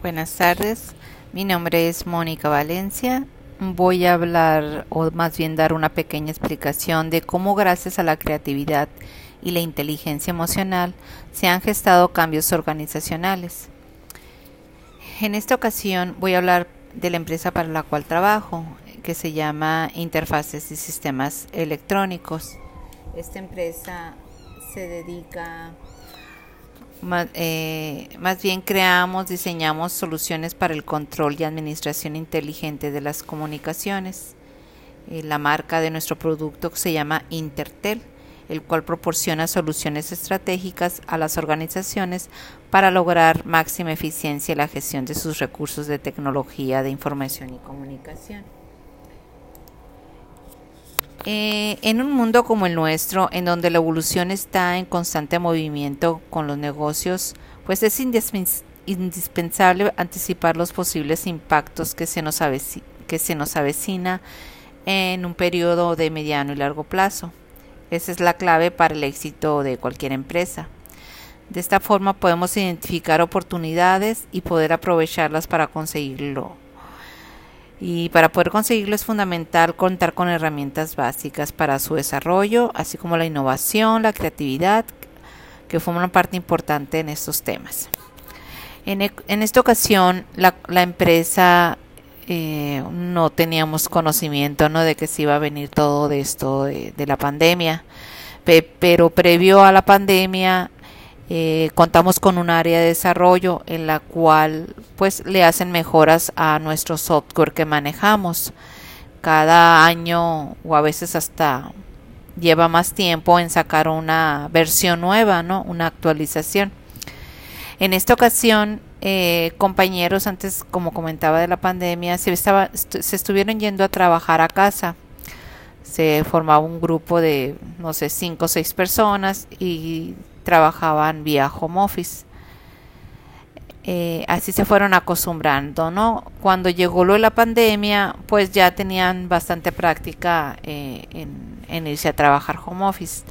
Buenas tardes, mi nombre es Mónica Valencia. Voy a hablar o más bien dar una pequeña explicación de cómo gracias a la creatividad y la inteligencia emocional se han gestado cambios organizacionales. En esta ocasión voy a hablar de la empresa para la cual trabajo, que se llama Interfaces y Sistemas Electrónicos. Esta empresa se dedica más, eh, más, bien creamos, diseñamos soluciones para el control y administración inteligente de las comunicaciones. Eh, la marca de nuestro producto se llama Intertel, el cual proporciona soluciones estratégicas a las organizaciones para lograr máxima eficiencia en la gestión de sus recursos de tecnología de información y comunicación. Eh, en un mundo como el nuestro, en donde la evolución está en constante movimiento con los negocios, pues es indispensable anticipar los posibles impactos que se, nos que se nos avecina en un periodo de mediano y largo plazo. Esa es la clave para el éxito de cualquier empresa. De esta forma podemos identificar oportunidades y poder aprovecharlas para conseguirlo y para poder conseguirlo es fundamental contar con herramientas básicas para su desarrollo, así como la innovación, la creatividad, que forman parte importante en estos temas. En, e, esta ocasión, la, empresa eh, no teníamos conocimiento ¿no? de que se iba a venir todo de esto de, de la pandemia, pero previo a la pandemia eh, contamos con un área de desarrollo en la cual pues le hacen mejoras a nuestro software que manejamos. Cada año o a veces hasta lleva más tiempo en sacar una versión nueva, ¿no? Una actualización. En esta ocasión, eh, compañeros, antes como comentaba de la pandemia, se, estaba, se estuvieron yendo a trabajar a casa. Se formaba un grupo de, no sé, cinco o seis personas y trabajaban vía home office. Eh, así se fueron acostumbrando, ¿no? Cuando llegó lo de la pandemia, pues ya tenían bastante práctica eh, en, irse a trabajar home office.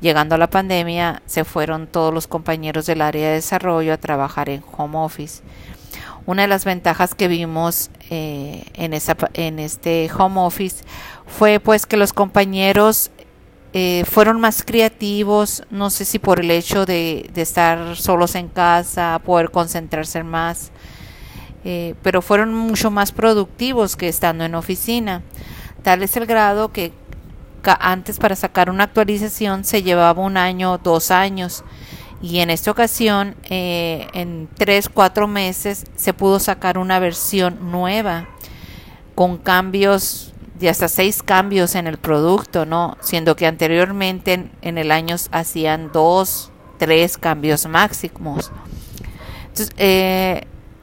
Llegando a la pandemia, se fueron todos los compañeros del área de desarrollo a trabajar en home office. Una de las ventajas que vimos eh, en, esa, en este home office fue pues que los compañeros eh, fueron más creativos, no sé si por el hecho de, estar solos en casa, poder concentrarse más, eh, pero fueron mucho más productivos que estando en oficina. Tal es el grado que antes para sacar una actualización se llevaba un año, dos años, y en esta ocasión, eh, en tres, cuatro meses, se pudo sacar una versión nueva con cambios de hasta seis cambios en el producto, ¿no? Siendo que anteriormente en, el año hacían dos, tres cambios máximos. Entonces, eh,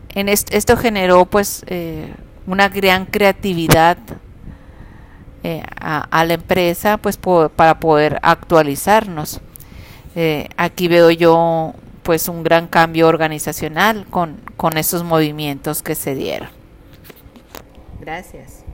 en esto generó pues eh, una gran creatividad eh, a, la empresa pues para poder actualizarnos. aquí veo yo pues un gran cambio organizacional con, con esos movimientos que se dieron. Gracias.